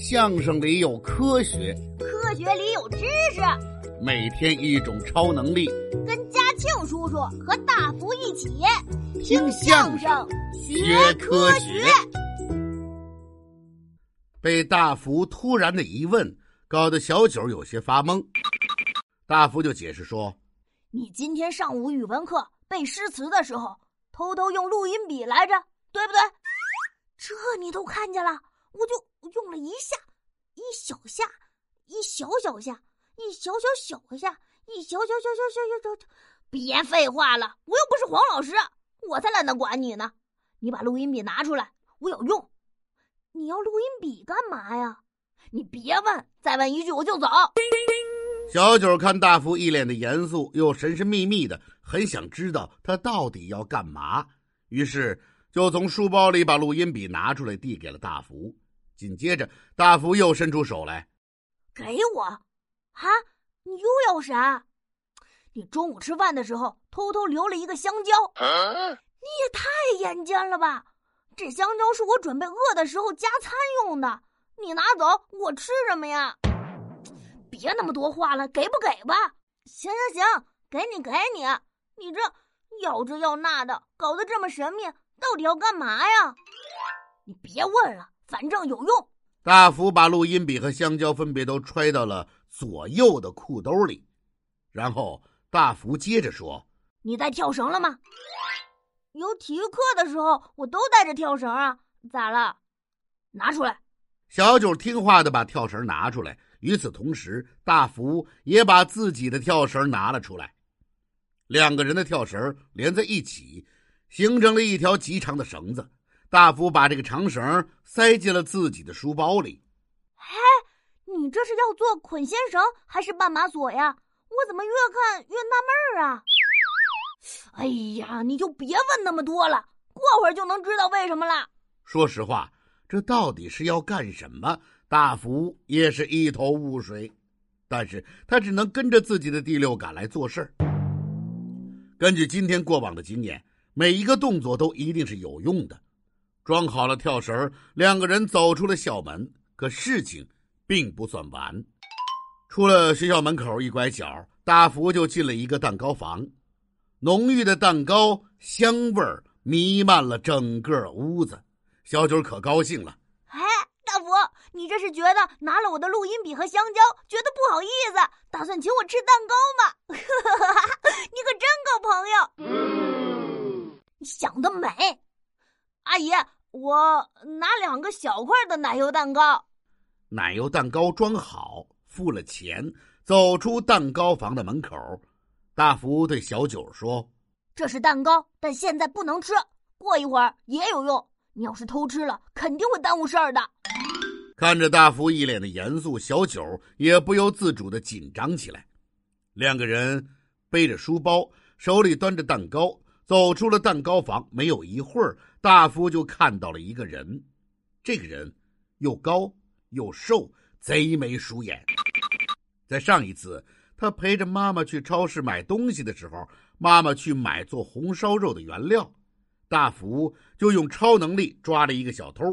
相声里有科学，科学里有知识。每天一种超能力，跟嘉庆叔叔和大福一起听相声学科学。被大福突然的一问，搞得小九有些发懵。大福就解释说：“你今天上午语文课背诗词的时候，偷偷用录音笔来着，对不对？这你都看见了，我就。”用了一下，一小下，一小小下，一小小小下，一小小小小小小小。别废话了，我又不是黄老师，我才懒得管你呢。你把录音笔拿出来，我有用。你要录音笔干嘛呀？你别问，再问一句我就走。小九看大福一脸的严肃，又神神秘秘的，很想知道他到底要干嘛，于是就从书包里把录音笔拿出来，递给了大福。紧接着，大福又伸出手来，给我，啊！你又要啥？你中午吃饭的时候偷偷留了一个香蕉，你也太眼尖了吧！这香蕉是我准备饿的时候加餐用的，你拿走，我吃什么呀？别那么多话了，给不给吧？行行行，给你给你，你这要这要那的，搞得这么神秘，到底要干嘛呀？你别问了。反正有用。大福把录音笔和香蕉分别都揣到了左右的裤兜里，然后大福接着说：“你在跳绳了吗？有体育课的时候我都带着跳绳啊，咋了？拿出来。”小九听话的把跳绳拿出来。与此同时，大福也把自己的跳绳拿了出来。两个人的跳绳连在一起，形成了一条极长的绳子。大福把这个长绳塞进了自己的书包里。嘿，你这是要做捆仙绳还是绊马索呀？我怎么越看越纳闷儿啊？哎呀，你就别问那么多了，过会儿就能知道为什么了。说实话，这到底是要干什么？大福也是一头雾水，但是他只能跟着自己的第六感来做事儿。根据今天过往的经验，每一个动作都一定是有用的。装好了跳绳，两个人走出了校门。可事情并不算完，出了学校门口一拐角，大福就进了一个蛋糕房。浓郁的蛋糕香味儿弥漫了整个屋子。小九可高兴了：“哎，大福，你这是觉得拿了我的录音笔和香蕉，觉得不好意思，打算请我吃蛋糕吗？你可真够朋友！嗯，想得美，阿姨。”我拿两个小块的奶油蛋糕。奶油蛋糕装好，付了钱，走出蛋糕房的门口。大福对小九说：“这是蛋糕，但现在不能吃，过一会儿也有用。你要是偷吃了，肯定会耽误事儿的。”看着大福一脸的严肃，小九也不由自主的紧张起来。两个人背着书包，手里端着蛋糕。走出了蛋糕房，没有一会儿，大福就看到了一个人。这个人又高又瘦，贼眉鼠眼。在上一次，他陪着妈妈去超市买东西的时候，妈妈去买做红烧肉的原料，大福就用超能力抓了一个小偷。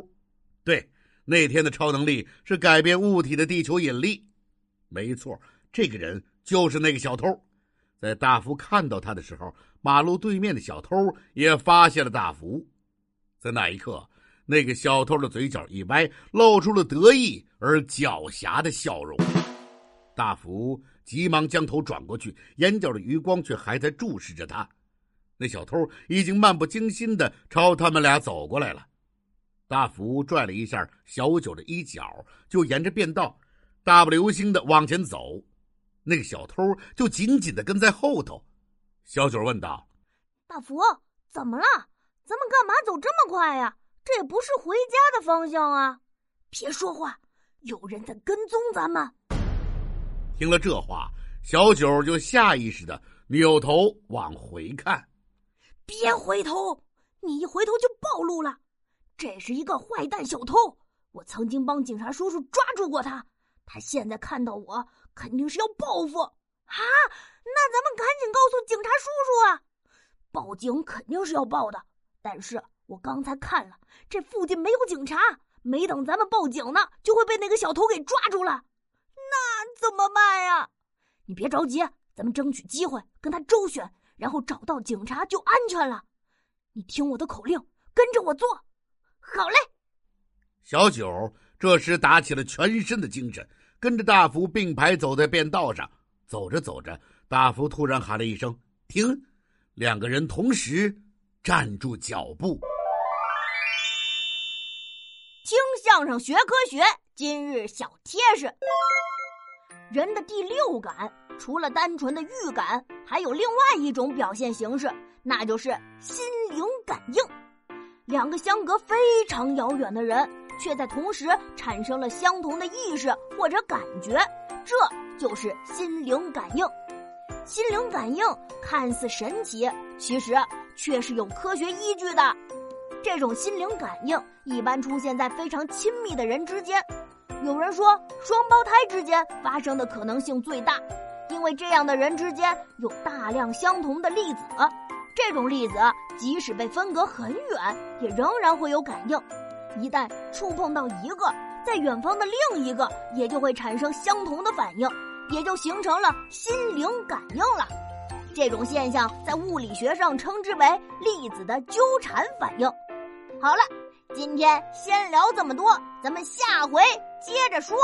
对，那天的超能力是改变物体的地球引力。没错，这个人就是那个小偷。在大福看到他的时候，马路对面的小偷也发现了大福。在那一刻，那个小偷的嘴角一歪，露出了得意而狡黠的笑容。大福急忙将头转过去，眼角的余光却还在注视着他。那小偷已经漫不经心的朝他们俩走过来了。大福拽了一下小九的衣角，就沿着便道大步流星的往前走。那个小偷就紧紧的跟在后头，小九问道：“大福，怎么了？咱们干嘛走这么快呀？这也不是回家的方向啊！别说话，有人在跟踪咱们。”听了这话，小九就下意识的扭头往回看。别回头，你一回头就暴露了。这是一个坏蛋小偷，我曾经帮警察叔叔抓住过他。他现在看到我，肯定是要报复啊！那咱们赶紧告诉警察叔叔啊！报警肯定是要报的，但是我刚才看了，这附近没有警察，没等咱们报警呢，就会被那个小偷给抓住了。那怎么办呀？你别着急，咱们争取机会跟他周旋，然后找到警察就安全了。你听我的口令，跟着我做。好嘞。小九这时打起了全身的精神，跟着大福并排走在便道上。走着走着，大福突然喊了一声：“停！”两个人同时站住脚步。听相声学科学，今日小贴士：人的第六感除了单纯的预感，还有另外一种表现形式，那就是心灵感应。两个相隔非常遥远的人，却在同时产生了相同的意识或者感觉，这就是心灵感应。心灵感应看似神奇，其实却是有科学依据的。这种心灵感应一般出现在非常亲密的人之间。有人说，双胞胎之间发生的可能性最大，因为这样的人之间有大量相同的粒子。这种粒子即使被分隔很远，也仍然会有感应。一旦触碰到一个，在远方的另一个也就会产生相同的反应，也就形成了心灵感应了。这种现象在物理学上称之为粒子的纠缠反应。好了，今天先聊这么多，咱们下回接着说。